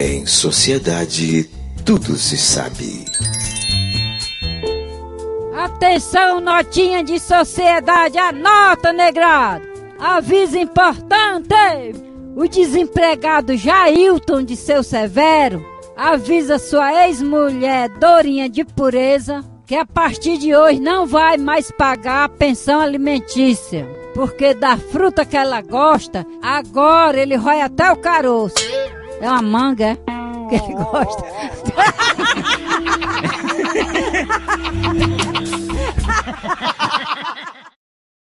Em sociedade, tudo se sabe. Atenção, notinha de sociedade, anota, negrado! Aviso importante! O desempregado Jailton de seu Severo avisa sua ex-mulher Dorinha de Pureza que a partir de hoje não vai mais pagar a pensão alimentícia. Porque da fruta que ela gosta, agora ele rói até o caroço. É uma manga, é? Que ele gosta.